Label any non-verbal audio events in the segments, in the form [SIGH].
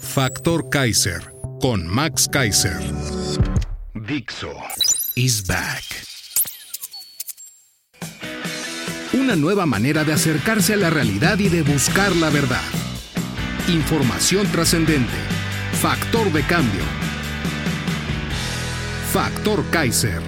Factor Kaiser con Max Kaiser. Dixo is back. Una nueva manera de acercarse a la realidad y de buscar la verdad. Información trascendente. Factor de cambio. Factor Kaiser.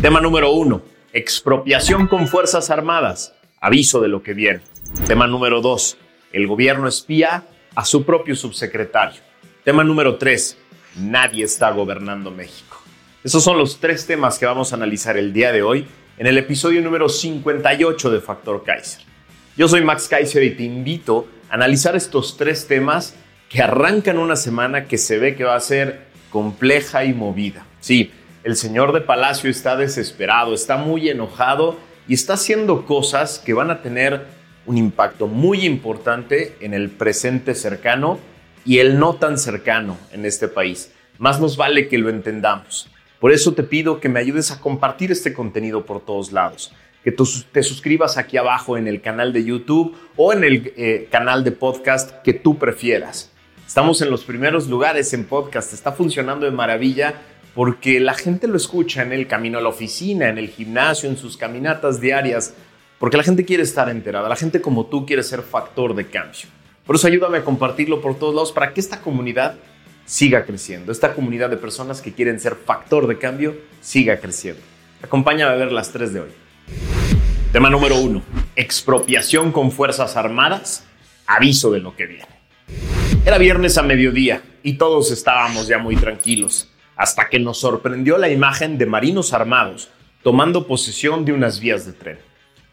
Tema número uno. Expropiación con Fuerzas Armadas. Aviso de lo que viene. Tema número dos. El gobierno espía a su propio subsecretario. Tema número tres. Nadie está gobernando México. Esos son los tres temas que vamos a analizar el día de hoy en el episodio número 58 de Factor Kaiser. Yo soy Max Kaiser y te invito a analizar estos tres temas que arrancan una semana que se ve que va a ser compleja y movida. Sí, el señor de Palacio está desesperado, está muy enojado y está haciendo cosas que van a tener un impacto muy importante en el presente cercano y el no tan cercano en este país. Más nos vale que lo entendamos. Por eso te pido que me ayudes a compartir este contenido por todos lados, que te suscribas aquí abajo en el canal de YouTube o en el eh, canal de podcast que tú prefieras. Estamos en los primeros lugares en podcast, está funcionando de maravilla porque la gente lo escucha en el camino a la oficina, en el gimnasio, en sus caminatas diarias, porque la gente quiere estar enterada, la gente como tú quiere ser factor de cambio. Por eso ayúdame a compartirlo por todos lados para que esta comunidad siga creciendo, esta comunidad de personas que quieren ser factor de cambio siga creciendo. Acompáñame a ver las tres de hoy. Tema número uno, expropiación con Fuerzas Armadas, aviso de lo que viene. Era viernes a mediodía y todos estábamos ya muy tranquilos, hasta que nos sorprendió la imagen de marinos armados tomando posesión de unas vías de tren.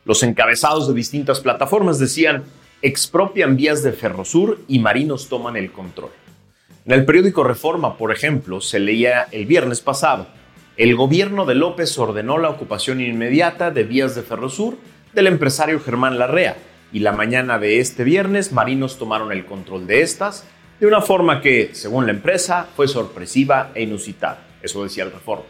Los encabezados de distintas plataformas decían, expropian vías de Ferrosur y marinos toman el control. En el periódico Reforma, por ejemplo, se leía el viernes pasado, el gobierno de López ordenó la ocupación inmediata de vías de Ferrosur del empresario Germán Larrea, y la mañana de este viernes marinos tomaron el control de estas de una forma que, según la empresa, fue sorpresiva e inusitada. Eso decía el Reforma.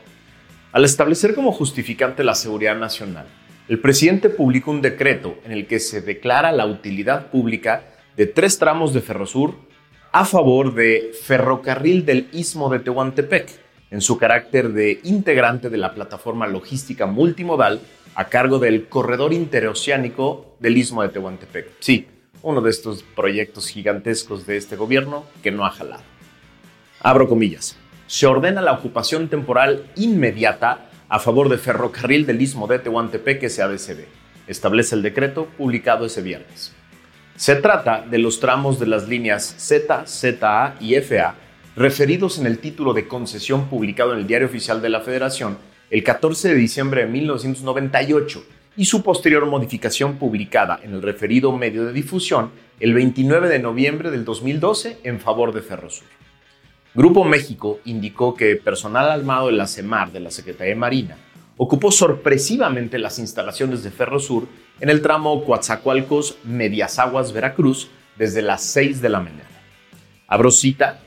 Al establecer como justificante la seguridad nacional, el presidente publicó un decreto en el que se declara la utilidad pública de tres tramos de Ferrosur a favor de Ferrocarril del Istmo de Tehuantepec, en su carácter de integrante de la plataforma logística multimodal a cargo del corredor interoceánico del Istmo de Tehuantepec. Sí, uno de estos proyectos gigantescos de este gobierno que no ha jalado. Abro comillas. Se ordena la ocupación temporal inmediata a favor de Ferrocarril del Istmo de Tehuantepec SADCB. Establece el decreto publicado ese viernes. Se trata de los tramos de las líneas Z, ZA y FA referidos en el título de concesión publicado en el Diario Oficial de la Federación el 14 de diciembre de 1998 y su posterior modificación publicada en el referido medio de difusión el 29 de noviembre del 2012 en favor de Ferrosur. Grupo México indicó que personal armado de la CEMAR de la Secretaría de Marina ocupó sorpresivamente las instalaciones de Ferrosur en el tramo Coatzacoalcos, Medias Aguas, Veracruz, desde las 6 de la mañana. Abro cita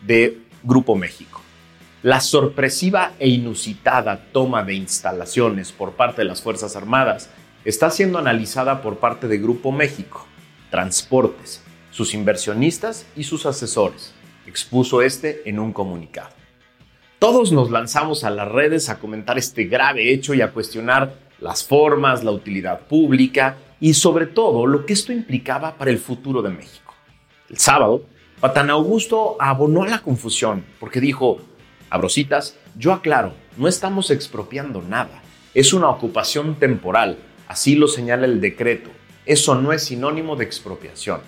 de Grupo México. La sorpresiva e inusitada toma de instalaciones por parte de las Fuerzas Armadas está siendo analizada por parte de Grupo México, Transportes, sus inversionistas y sus asesores expuso este en un comunicado. Todos nos lanzamos a las redes a comentar este grave hecho y a cuestionar las formas, la utilidad pública y sobre todo lo que esto implicaba para el futuro de México. El sábado, Patán Augusto abonó a la confusión porque dijo, abrositas, yo aclaro, no estamos expropiando nada, es una ocupación temporal, así lo señala el decreto, eso no es sinónimo de expropiación.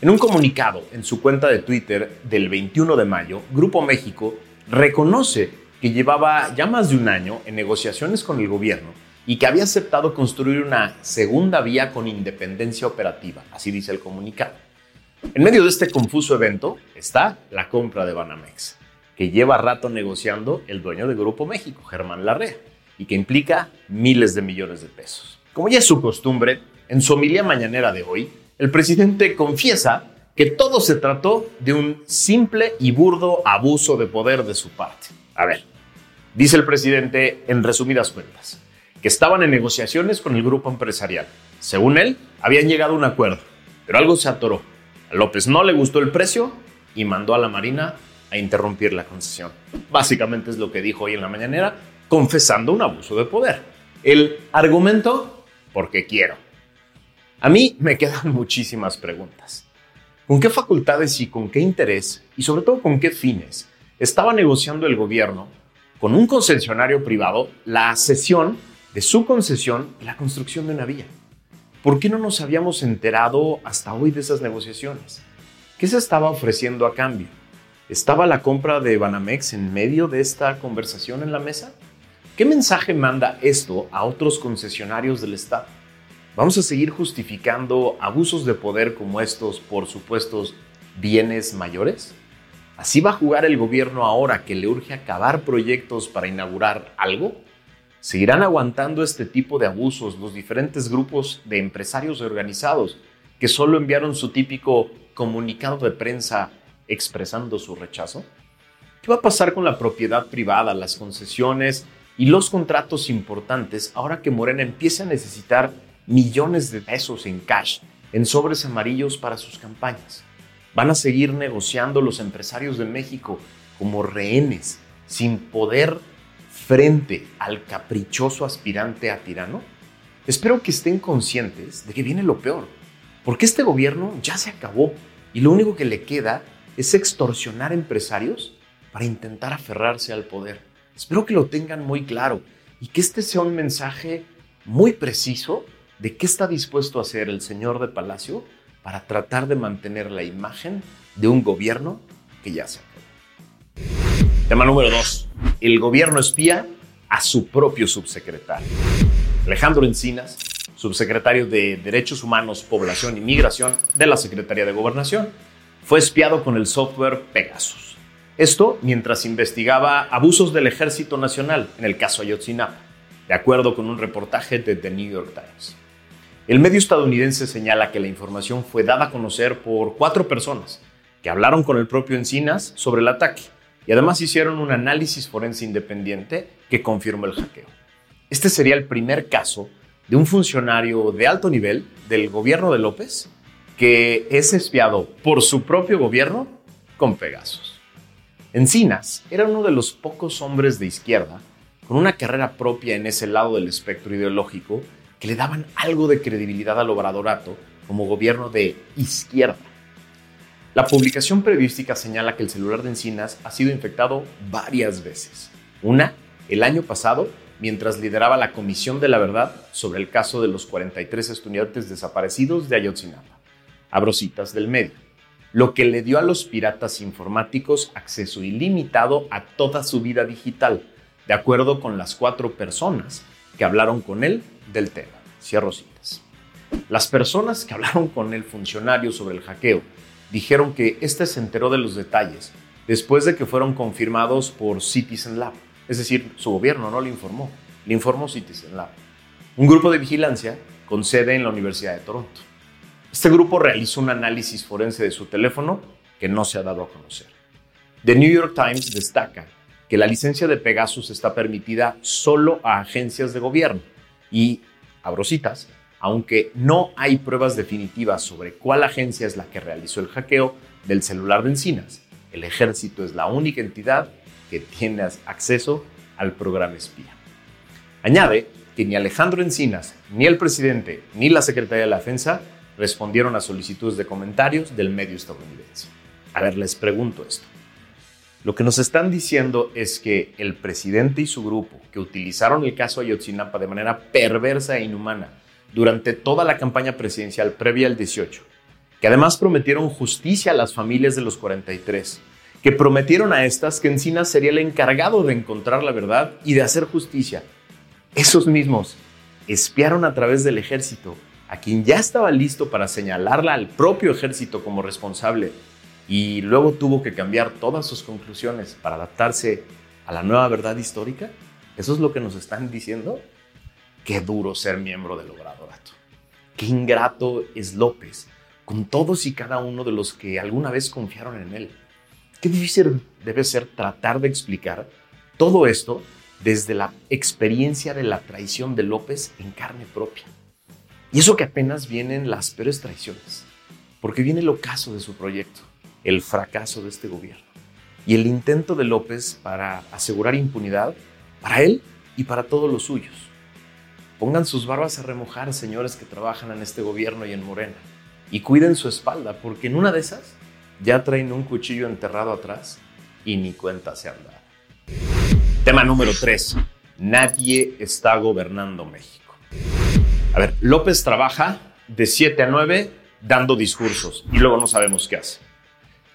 En un comunicado en su cuenta de Twitter del 21 de mayo, Grupo México reconoce que llevaba ya más de un año en negociaciones con el gobierno y que había aceptado construir una segunda vía con independencia operativa, así dice el comunicado. En medio de este confuso evento está la compra de Banamex, que lleva rato negociando el dueño de Grupo México, Germán Larrea, y que implica miles de millones de pesos. Como ya es su costumbre, en su homilía mañanera de hoy, el presidente confiesa que todo se trató de un simple y burdo abuso de poder de su parte. A ver, dice el presidente en resumidas cuentas, que estaban en negociaciones con el grupo empresarial. Según él, habían llegado a un acuerdo, pero algo se atoró. A López no le gustó el precio y mandó a la Marina a interrumpir la concesión. Básicamente es lo que dijo hoy en la mañanera, confesando un abuso de poder. El argumento, porque quiero. A mí me quedan [LAUGHS] muchísimas preguntas. ¿Con qué facultades y con qué interés, y sobre todo con qué fines, estaba negociando el gobierno con un concesionario privado la cesión de su concesión y la construcción de una vía? ¿Por qué no nos habíamos enterado hasta hoy de esas negociaciones? ¿Qué se estaba ofreciendo a cambio? ¿Estaba la compra de Banamex en medio de esta conversación en la mesa? ¿Qué mensaje manda esto a otros concesionarios del Estado? ¿Vamos a seguir justificando abusos de poder como estos por supuestos bienes mayores? ¿Así va a jugar el gobierno ahora que le urge acabar proyectos para inaugurar algo? ¿Seguirán aguantando este tipo de abusos los diferentes grupos de empresarios organizados que solo enviaron su típico comunicado de prensa expresando su rechazo? ¿Qué va a pasar con la propiedad privada, las concesiones y los contratos importantes ahora que Morena empieza a necesitar millones de pesos en cash, en sobres amarillos para sus campañas. Van a seguir negociando los empresarios de México como rehenes, sin poder frente al caprichoso aspirante a tirano. Espero que estén conscientes de que viene lo peor, porque este gobierno ya se acabó y lo único que le queda es extorsionar empresarios para intentar aferrarse al poder. Espero que lo tengan muy claro y que este sea un mensaje muy preciso de qué está dispuesto a hacer el señor de Palacio para tratar de mantener la imagen de un gobierno que ya se acabó. Tema número 2. El gobierno espía a su propio subsecretario. Alejandro Encinas, subsecretario de Derechos Humanos, Población y Migración de la Secretaría de Gobernación, fue espiado con el software Pegasus. Esto mientras investigaba abusos del Ejército Nacional en el caso Ayotzinapa, de acuerdo con un reportaje de The New York Times. El medio estadounidense señala que la información fue dada a conocer por cuatro personas que hablaron con el propio Encinas sobre el ataque y además hicieron un análisis forense independiente que confirmó el hackeo. Este sería el primer caso de un funcionario de alto nivel del gobierno de López que es espiado por su propio gobierno con Pegasus. Encinas era uno de los pocos hombres de izquierda con una carrera propia en ese lado del espectro ideológico que le daban algo de credibilidad al obradorato como gobierno de izquierda. La publicación periodística señala que el celular de Encinas ha sido infectado varias veces. Una, el año pasado, mientras lideraba la Comisión de la Verdad sobre el caso de los 43 estudiantes desaparecidos de Ayotzinapa. Abrositas del medio. Lo que le dio a los piratas informáticos acceso ilimitado a toda su vida digital, de acuerdo con las cuatro personas que hablaron con él del tema. Cierro citas. Las personas que hablaron con el funcionario sobre el hackeo dijeron que éste se enteró de los detalles después de que fueron confirmados por Citizen Lab. Es decir, su gobierno no le informó, le informó Citizen Lab. Un grupo de vigilancia con sede en la Universidad de Toronto. Este grupo realizó un análisis forense de su teléfono que no se ha dado a conocer. The New York Times destaca que la licencia de Pegasus está permitida solo a agencias de gobierno y, aunque no hay pruebas definitivas sobre cuál agencia es la que realizó el hackeo del celular de Encinas, el ejército es la única entidad que tiene acceso al programa espía. Añade que ni Alejandro Encinas, ni el presidente, ni la Secretaría de la Defensa respondieron a solicitudes de comentarios del medio estadounidense. A ver, les pregunto esto. Lo que nos están diciendo es que el presidente y su grupo, que utilizaron el caso Ayotzinapa de manera perversa e inhumana durante toda la campaña presidencial previa al 18, que además prometieron justicia a las familias de los 43, que prometieron a estas que Encinas sería el encargado de encontrar la verdad y de hacer justicia. Esos mismos espiaron a través del ejército a quien ya estaba listo para señalarla al propio ejército como responsable y luego tuvo que cambiar todas sus conclusiones para adaptarse a la nueva verdad histórica? ¿Eso es lo que nos están diciendo? Qué duro ser miembro del Obradorato. Qué ingrato es López con todos y cada uno de los que alguna vez confiaron en él. Qué difícil debe ser tratar de explicar todo esto desde la experiencia de la traición de López en carne propia. Y eso que apenas vienen las peores traiciones, porque viene el ocaso de su proyecto, el fracaso de este gobierno y el intento de López para asegurar impunidad para él y para todos los suyos. Pongan sus barbas a remojar, señores que trabajan en este gobierno y en Morena, y cuiden su espalda, porque en una de esas ya traen un cuchillo enterrado atrás y ni cuenta se han dado. Tema número 3. Nadie está gobernando México. A ver, López trabaja de 7 a 9 dando discursos y luego no sabemos qué hace.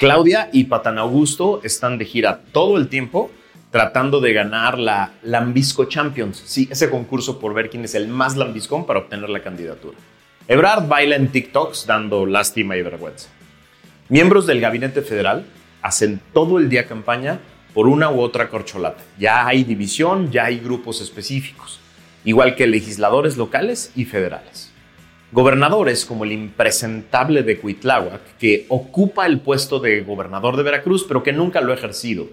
Claudia y Patan Augusto están de gira todo el tiempo tratando de ganar la Lambisco Champions. Sí, ese concurso por ver quién es el más lambiscón para obtener la candidatura. Ebrard baila en TikToks dando lástima y vergüenza. Miembros del gabinete federal hacen todo el día campaña por una u otra corcholata. Ya hay división, ya hay grupos específicos, igual que legisladores locales y federales. Gobernadores como el impresentable de Cuitláhuac, que ocupa el puesto de gobernador de Veracruz, pero que nunca lo ha ejercido,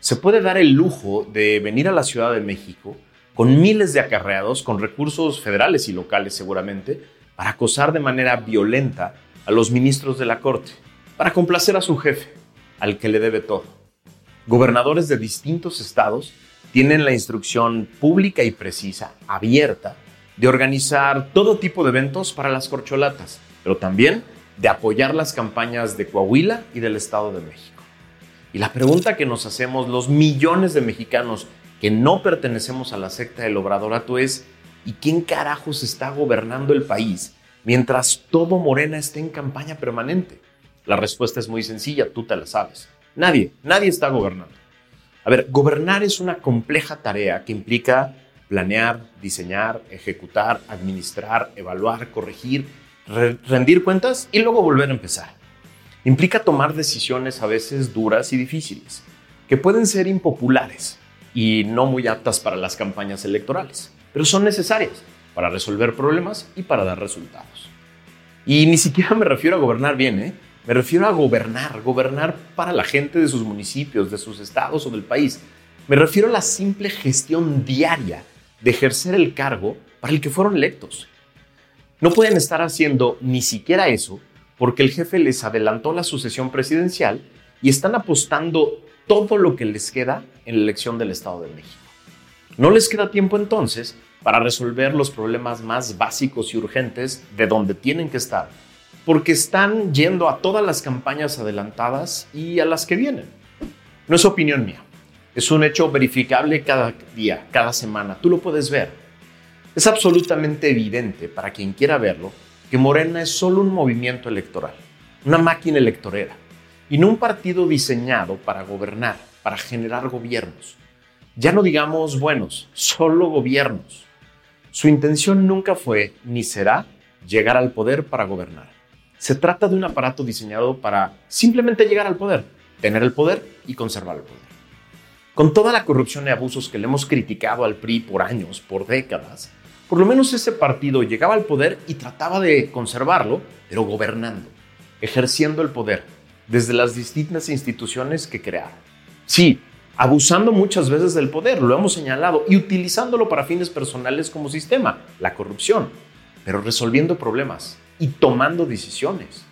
se puede dar el lujo de venir a la Ciudad de México con miles de acarreados, con recursos federales y locales seguramente, para acosar de manera violenta a los ministros de la Corte, para complacer a su jefe, al que le debe todo. Gobernadores de distintos estados tienen la instrucción pública y precisa, abierta, de organizar todo tipo de eventos para las corcholatas, pero también de apoyar las campañas de Coahuila y del Estado de México. Y la pregunta que nos hacemos los millones de mexicanos que no pertenecemos a la secta del Obradorato es, ¿y quién carajos está gobernando el país mientras todo Morena esté en campaña permanente? La respuesta es muy sencilla, tú te la sabes. Nadie, nadie está gobernando. A ver, gobernar es una compleja tarea que implica planear, diseñar, ejecutar, administrar, evaluar, corregir, rendir cuentas y luego volver a empezar. Implica tomar decisiones a veces duras y difíciles, que pueden ser impopulares y no muy aptas para las campañas electorales, pero son necesarias para resolver problemas y para dar resultados. Y ni siquiera me refiero a gobernar bien, ¿eh? me refiero a gobernar, gobernar para la gente de sus municipios, de sus estados o del país. Me refiero a la simple gestión diaria de ejercer el cargo para el que fueron electos. No pueden estar haciendo ni siquiera eso porque el jefe les adelantó la sucesión presidencial y están apostando todo lo que les queda en la elección del Estado de México. No les queda tiempo entonces para resolver los problemas más básicos y urgentes de donde tienen que estar, porque están yendo a todas las campañas adelantadas y a las que vienen. No es opinión mía. Es un hecho verificable cada día, cada semana. Tú lo puedes ver. Es absolutamente evidente para quien quiera verlo que Morena es solo un movimiento electoral, una máquina electorera, y no un partido diseñado para gobernar, para generar gobiernos. Ya no digamos buenos, solo gobiernos. Su intención nunca fue ni será llegar al poder para gobernar. Se trata de un aparato diseñado para simplemente llegar al poder, tener el poder y conservar el poder. Con toda la corrupción y abusos que le hemos criticado al PRI por años, por décadas, por lo menos ese partido llegaba al poder y trataba de conservarlo, pero gobernando, ejerciendo el poder desde las distintas instituciones que crearon. Sí, abusando muchas veces del poder, lo hemos señalado, y utilizándolo para fines personales como sistema, la corrupción, pero resolviendo problemas y tomando decisiones.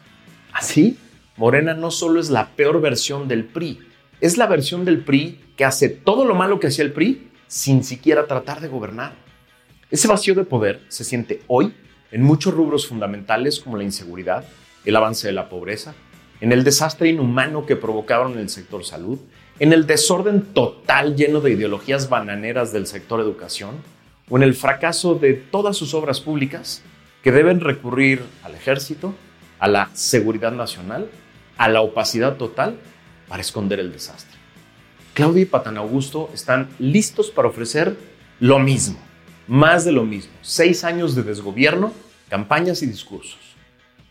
Así, Morena no solo es la peor versión del PRI, es la versión del PRI que hace todo lo malo que hacía el PRI sin siquiera tratar de gobernar. Ese vacío de poder se siente hoy en muchos rubros fundamentales como la inseguridad, el avance de la pobreza, en el desastre inhumano que provocaron en el sector salud, en el desorden total lleno de ideologías bananeras del sector educación, o en el fracaso de todas sus obras públicas que deben recurrir al ejército, a la seguridad nacional, a la opacidad total para esconder el desastre. Claudia y Patan Augusto están listos para ofrecer lo mismo, más de lo mismo. Seis años de desgobierno campañas y discursos.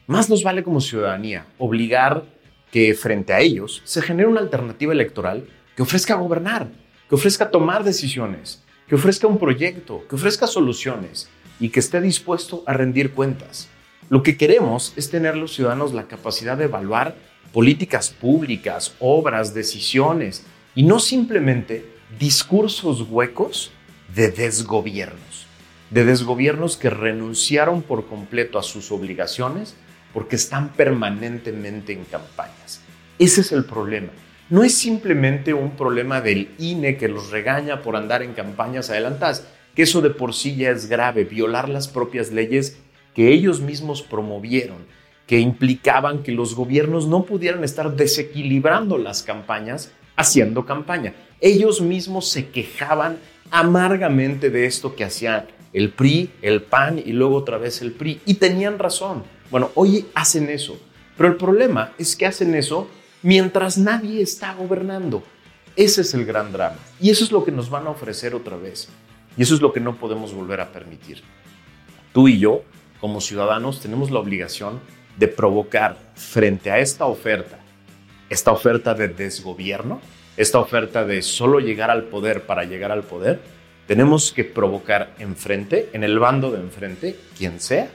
Más nos vale como ciudadanía obligar que frente a ellos se genere una alternativa electoral que ofrezca gobernar, que ofrezca tomar decisiones, que ofrezca un proyecto, que ofrezca soluciones y que esté dispuesto a rendir cuentas. Lo que queremos es tener los ciudadanos la capacidad de evaluar políticas públicas, obras, decisiones y no simplemente discursos huecos de desgobiernos, de desgobiernos que renunciaron por completo a sus obligaciones porque están permanentemente en campañas. Ese es el problema. No es simplemente un problema del INE que los regaña por andar en campañas adelantadas, que eso de por sí ya es grave, violar las propias leyes que ellos mismos promovieron, que implicaban que los gobiernos no pudieran estar desequilibrando las campañas haciendo campaña. Ellos mismos se quejaban amargamente de esto que hacían el PRI, el PAN y luego otra vez el PRI. Y tenían razón. Bueno, hoy hacen eso. Pero el problema es que hacen eso mientras nadie está gobernando. Ese es el gran drama. Y eso es lo que nos van a ofrecer otra vez. Y eso es lo que no podemos volver a permitir. Tú y yo, como ciudadanos, tenemos la obligación de provocar frente a esta oferta, esta oferta de desgobierno, esta oferta de solo llegar al poder para llegar al poder, tenemos que provocar enfrente, en el bando de enfrente, quien sea,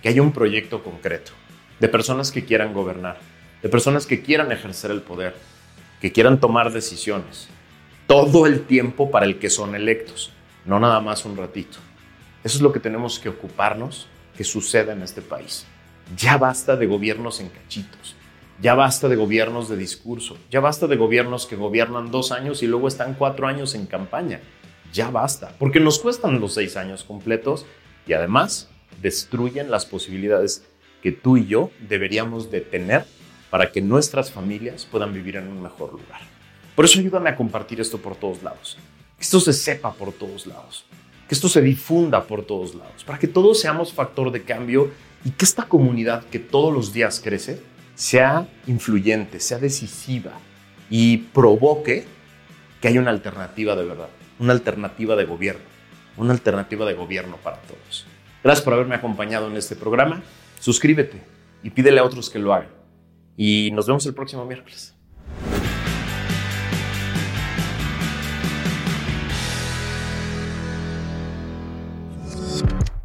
que haya un proyecto concreto de personas que quieran gobernar, de personas que quieran ejercer el poder, que quieran tomar decisiones, todo el tiempo para el que son electos, no nada más un ratito. Eso es lo que tenemos que ocuparnos que suceda en este país. Ya basta de gobiernos en cachitos. Ya basta de gobiernos de discurso. Ya basta de gobiernos que gobiernan dos años y luego están cuatro años en campaña. Ya basta, porque nos cuestan los seis años completos y además destruyen las posibilidades que tú y yo deberíamos de tener para que nuestras familias puedan vivir en un mejor lugar. Por eso ayúdame a compartir esto por todos lados. Que esto se sepa por todos lados. Que esto se difunda por todos lados. Para que todos seamos factor de cambio y que esta comunidad que todos los días crece sea influyente, sea decisiva y provoque que haya una alternativa de verdad, una alternativa de gobierno, una alternativa de gobierno para todos. Gracias por haberme acompañado en este programa. Suscríbete y pídele a otros que lo hagan. Y nos vemos el próximo miércoles.